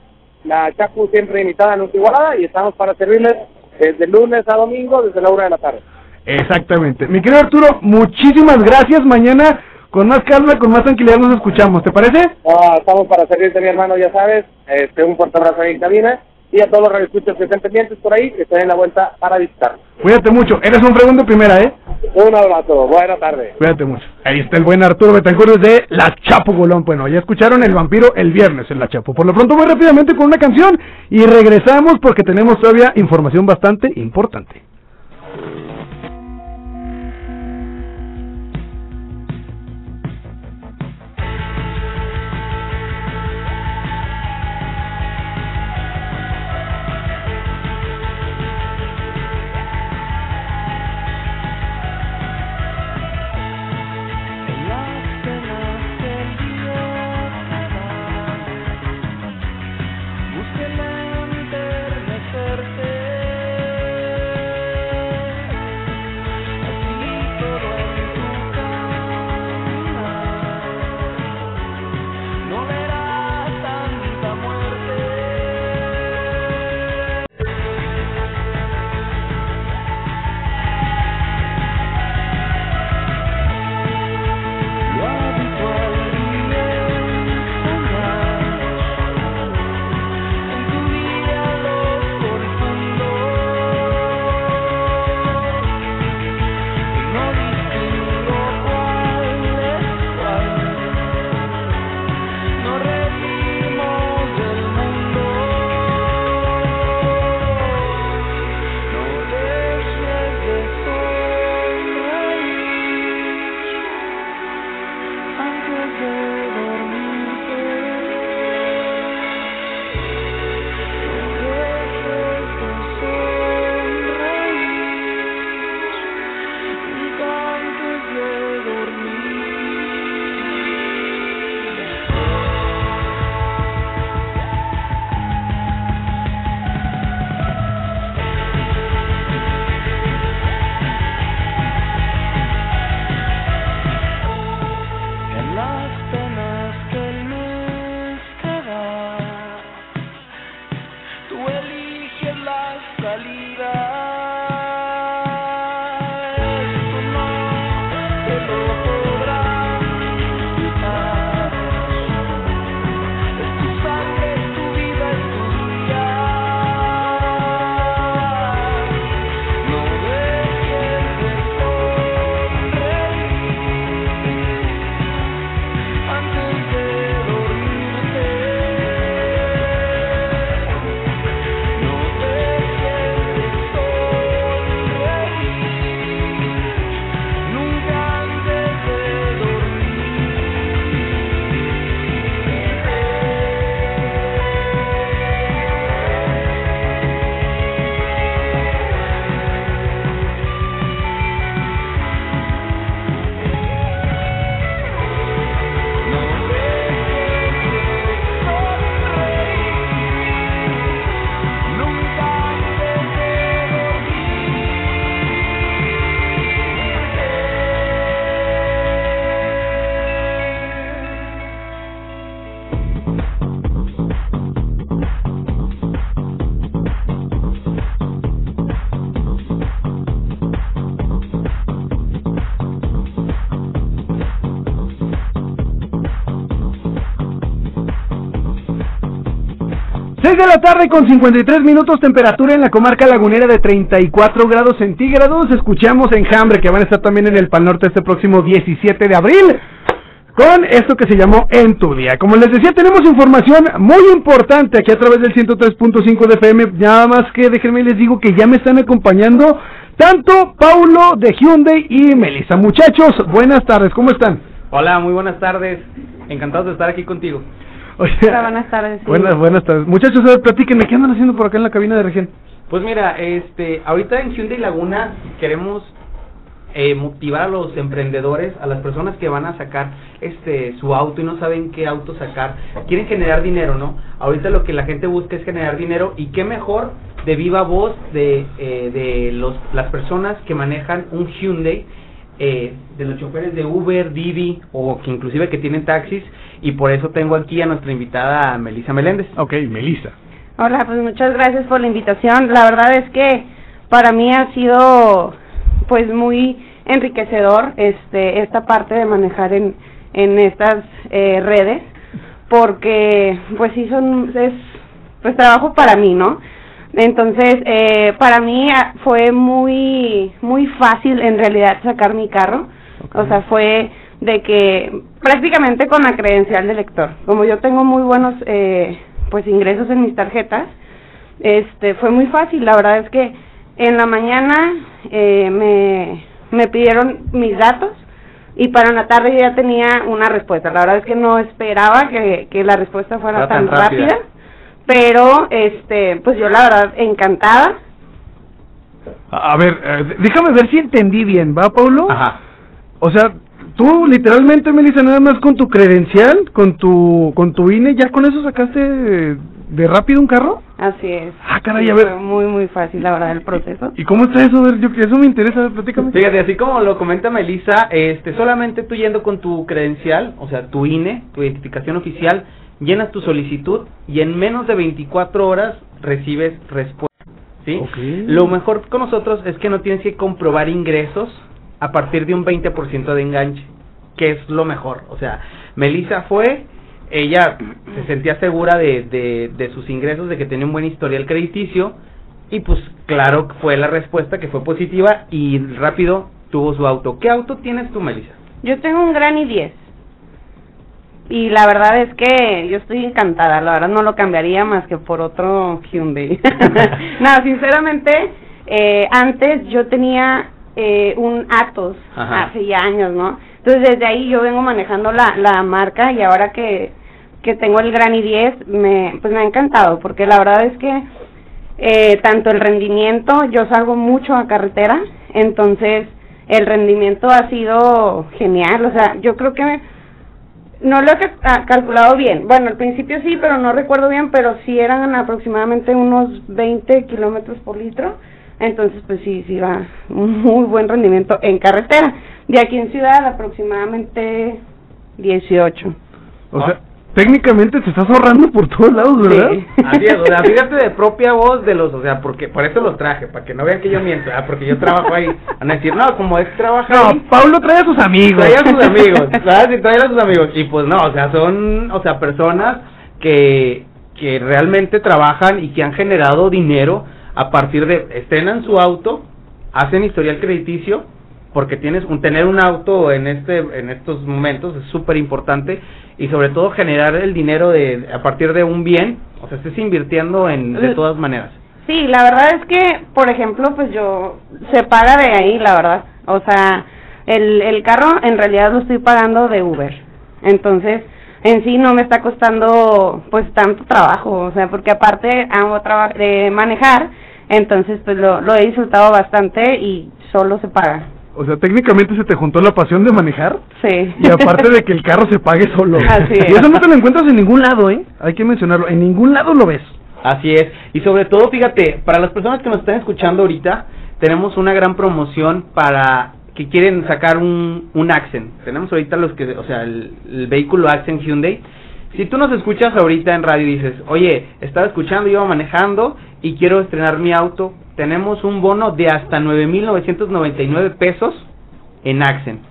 la Chapu siempre invitada en Igualada y estamos para servirles desde lunes a domingo, desde la una de la tarde. Exactamente. Mi querido Arturo, muchísimas gracias. Mañana con más calma, con más tranquilidad nos escuchamos, ¿te parece? No, estamos para servirte, mi hermano, ya sabes. Este, un fuerte abrazo ahí en cabina. Y a todos los radioescuchas que estén pendientes por ahí, que se den la vuelta para visitar. Cuídate mucho. Eres un fregón de primera, ¿eh? Un abrazo, buena tarde. Cuídate mucho. Ahí está el buen Arturo Betancourt de La Chapo Golón. Bueno, ya escucharon el vampiro el viernes en La Chapo. Por lo pronto muy rápidamente con una canción y regresamos porque tenemos todavía información bastante importante. De la tarde con 53 minutos, temperatura en la comarca lagunera de 34 grados centígrados. Escuchamos Enjambre, que van a estar también en el Pal Norte este próximo 17 de abril, con esto que se llamó En tu Día. Como les decía, tenemos información muy importante aquí a través del 103.5 de FM. Nada más que déjenme les digo que ya me están acompañando tanto Paulo de Hyundai y Melissa. Muchachos, buenas tardes, ¿cómo están? Hola, muy buenas tardes. Encantados de estar aquí contigo. Hola, buenas tardes. sí. Buenas, buenas tardes. Muchachos, a ver, platíquenme, ¿qué andan haciendo por acá en la cabina de región? Pues mira, este, ahorita en Hyundai Laguna queremos eh, motivar a los emprendedores, a las personas que van a sacar este su auto y no saben qué auto sacar, quieren generar dinero, ¿no? Ahorita lo que la gente busca es generar dinero y qué mejor de viva voz de, eh, de los, las personas que manejan un Hyundai, eh, de los choferes de Uber, Didi o que inclusive que tienen taxis y por eso tengo aquí a nuestra invitada Melissa Meléndez. Ok, Melissa. Hola, pues muchas gracias por la invitación. La verdad es que para mí ha sido pues muy enriquecedor este esta parte de manejar en en estas eh, redes porque pues sí son es pues trabajo para mí, ¿no? Entonces, eh, para mí ah, fue muy muy fácil en realidad sacar mi carro. O sea, fue de que prácticamente con la credencial de lector. Como yo tengo muy buenos eh, pues ingresos en mis tarjetas, este fue muy fácil. La verdad es que en la mañana eh, me, me pidieron mis datos y para la tarde yo ya tenía una respuesta. La verdad es que no esperaba que, que la respuesta fuera Era tan, tan rápida. rápida, pero este pues yo la verdad encantada. A ver, eh, déjame ver si entendí bien, ¿va, Paulo? Ajá. O sea, tú literalmente, Melissa, nada más con tu credencial, con tu con tu INE, ¿ya con eso sacaste de, de rápido un carro? Así es. Ah, caray, Sí, a ver. Fue muy muy fácil la verdad el proceso. ¿Y cómo está eso? A ver, yo, eso me interesa, platícame. Fíjate, así como lo comenta Melissa, este, solamente tú yendo con tu credencial, o sea, tu INE, tu identificación oficial, llenas tu solicitud y en menos de 24 horas recibes respuesta. ¿sí? Lo mejor con nosotros es que no tienes que comprobar ingresos a partir de un 20% de enganche, que es lo mejor. O sea, Melissa fue, ella se sentía segura de, de, de sus ingresos, de que tenía un buen historial crediticio, y pues claro fue la respuesta que fue positiva y rápido tuvo su auto. ¿Qué auto tienes tú, Melissa? Yo tengo un Granny 10. Y la verdad es que yo estoy encantada, la verdad no lo cambiaría más que por otro Hyundai. no, sinceramente, eh, antes yo tenía eh, un Atos Ajá. hace ya años, ¿no? Entonces desde ahí yo vengo manejando la, la marca y ahora que, que tengo el Granny 10, me, pues me ha encantado, porque la verdad es que eh, tanto el rendimiento, yo salgo mucho a carretera, entonces el rendimiento ha sido genial, o sea, yo creo que no lo he ah, calculado bien, bueno, al principio sí, pero no recuerdo bien, pero sí eran aproximadamente unos 20 kilómetros por litro, entonces pues sí, sí va un muy buen rendimiento en carretera, de aquí en ciudad aproximadamente 18. O sea, técnicamente te estás ahorrando por todos lados, ¿verdad? Así es, o sea, fíjate de propia voz de los, o sea, porque por eso los traje, para que no vean que yo miento, ah, porque yo trabajo ahí. Van a decir, no, como es trabaja No, ahí, Paulo trae a sus amigos. trae a sus amigos, ¿sabes? Y trae a sus amigos. Y pues no, o sea, son, o sea, personas que, que realmente trabajan y que han generado dinero a partir de, estrenan su auto, hacen historial crediticio, porque tienes un tener un auto en este en estos momentos es súper importante y sobre todo generar el dinero de a partir de un bien o sea estés invirtiendo en de todas maneras Sí, la verdad es que, por ejemplo, pues yo, se paga de ahí, la verdad. O sea, el, el carro en realidad lo estoy pagando de Uber. Entonces, en sí no me está costando, pues, tanto trabajo. O sea, porque aparte hago trabajo de manejar, entonces, pues, lo, lo he disfrutado bastante y solo se paga. O sea, técnicamente se te juntó la pasión de manejar. Sí. Y aparte de que el carro se pague solo. Así es. Y eso no te lo encuentras en ningún lado, ¿eh? Hay que mencionarlo. En ningún lado lo ves. Así es. Y sobre todo, fíjate, para las personas que nos están escuchando ahorita, tenemos una gran promoción para que quieren sacar un, un Accent. Tenemos ahorita los que, o sea, el, el vehículo Accent Hyundai. Si tú nos escuchas ahorita en radio y dices, oye, estaba escuchando, iba manejando y quiero estrenar mi auto, tenemos un bono de hasta 9.999 pesos en Accent.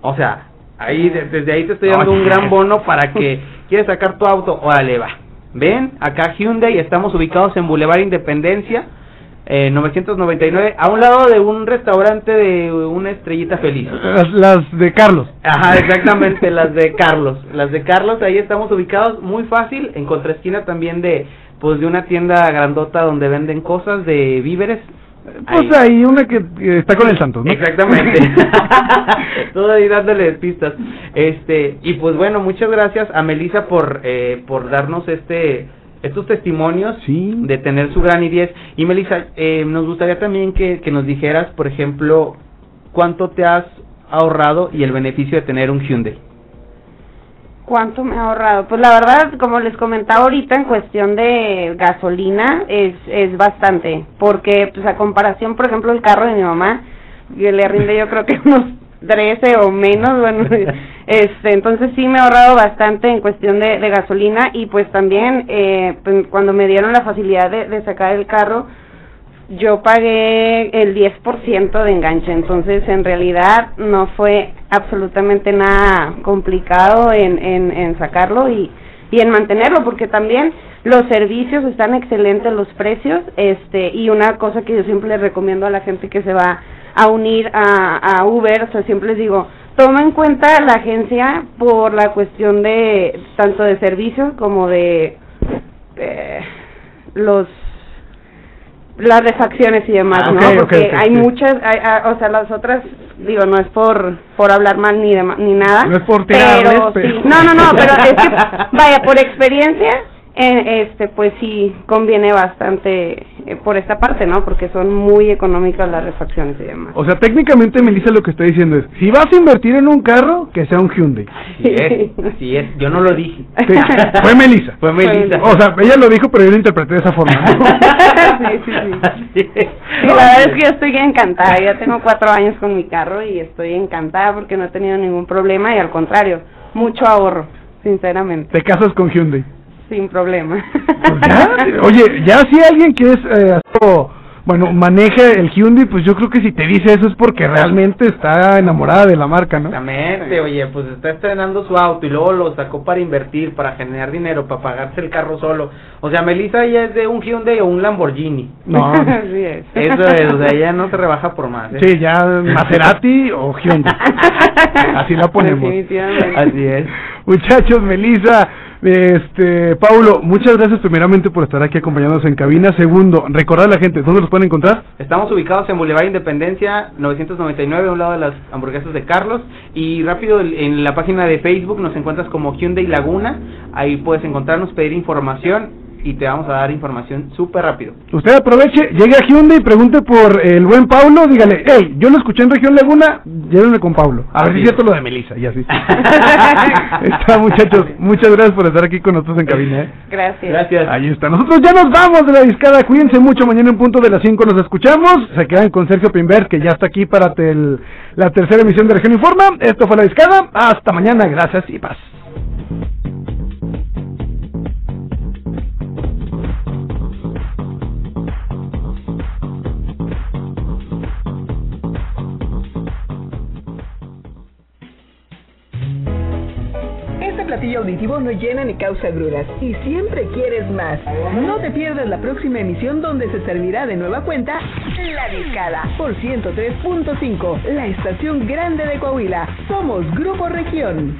O sea, ahí de- desde ahí te estoy dando un gran bono para que quieres sacar tu auto, órale, va. ven, acá Hyundai, estamos ubicados en Boulevard Independencia, eh, 999, a un lado de un restaurante de una estrellita feliz. Las, las de Carlos. Ajá, exactamente, las de Carlos. Las de Carlos, ahí estamos ubicados, muy fácil, en contraesquina también de pues de una tienda grandota donde venden cosas de víveres. Pues ahí una que está con el Santos, ¿no? Exactamente. Todo ahí dándole pistas. Este, y pues bueno, muchas gracias a Melissa por eh, por darnos este estos testimonios de tener su gran i10. Y Melissa, eh, nos gustaría también que, que nos dijeras, por ejemplo, cuánto te has ahorrado y el beneficio de tener un Hyundai. ¿Cuánto me ha ahorrado? Pues la verdad, como les comentaba ahorita, en cuestión de gasolina, es, es bastante. Porque, pues a comparación, por ejemplo, el carro de mi mamá, que le rinde yo creo que unos 13 o menos, bueno, este, entonces sí me he ahorrado bastante en cuestión de, de gasolina y pues también eh, pues, cuando me dieron la facilidad de, de sacar el carro, yo pagué el 10% de enganche, entonces en realidad no fue absolutamente nada complicado en, en, en sacarlo y, y en mantenerlo, porque también los servicios están excelentes, los precios, este, y una cosa que yo siempre les recomiendo a la gente que se va a unir a, a Uber, o sea, siempre les digo, toma en cuenta la agencia por la cuestión de tanto de servicios como de eh, los las refacciones y demás, Ah, ¿no? Porque hay muchas, hay- ah, o sea, las otras, digo, no es por por hablar mal ni de, ni nada. No es por pero, tirarles, pero- sí. No, no, no, pero es que, vaya, por experiencia, eh, este, pues sí conviene bastante eh, por esta parte, ¿no? Porque son muy económicas las refacciones y demás. O sea, técnicamente Melissa lo que está diciendo es, si vas a invertir en un carro, que sea un Hyundai. Así es, así es. Yo no lo dije. Sí, fue Melissa. Fue Melissa. O sea, ella lo dijo, pero yo lo interpreté de esa forma. ¿no? sí, sí, sí. Sí, la verdad es que yo estoy encantada. Ya tengo cuatro años con mi carro y estoy encantada porque no he tenido ningún problema y al contrario, mucho ahorro, sinceramente, Te casas con Hyundai. Sin problema. Oye, ya si alguien que es, eh, bueno, maneja el Hyundai, pues yo creo que si te dice eso es porque realmente está enamorada de la marca, ¿no? Exactamente, oye, pues está estrenando su auto y luego lo sacó para invertir, para generar dinero, para pagarse el carro solo. O sea, Melissa ya es de un Hyundai o un Lamborghini. No. Así es. Eso es, o sea, ella no se rebaja por más. ¿eh? Sí, ya Maserati o Hyundai. Así la ponemos. Definitivamente. Así es. Muchachos, Melissa, este, Paulo, muchas gracias primeramente por estar aquí acompañándonos en cabina. Segundo, recordar a la gente, ¿dónde los pueden encontrar? Estamos ubicados en Boulevard Independencia 999, a un lado de las hamburguesas de Carlos. Y rápido, en la página de Facebook nos encuentras como Hyundai Laguna. Ahí puedes encontrarnos, pedir información y te vamos a dar información súper rápido. Usted aproveche, llegue a Hyundai y pregunte por el buen Paulo, dígale, hey, yo lo escuché en Región Laguna, llévenme con Paulo. A ver si es cierto lo de Melissa, y así. está, muchachos, muchas gracias por estar aquí con nosotros en cabina. ¿eh? Gracias. Gracias. Ahí está. Nosotros ya nos vamos de la discada. Cuídense mucho. Mañana en punto de las 5 nos escuchamos. Se quedan con Sergio Pimbert, que ya está aquí para tel- la tercera emisión de Región Informa. Esto fue la discada. Hasta mañana. Gracias y paz. Platillo auditivo no llena ni causa gruras y siempre quieres más. No te pierdas la próxima emisión donde se servirá de nueva cuenta La Discada por 103.5, la estación grande de Coahuila. Somos Grupo Región.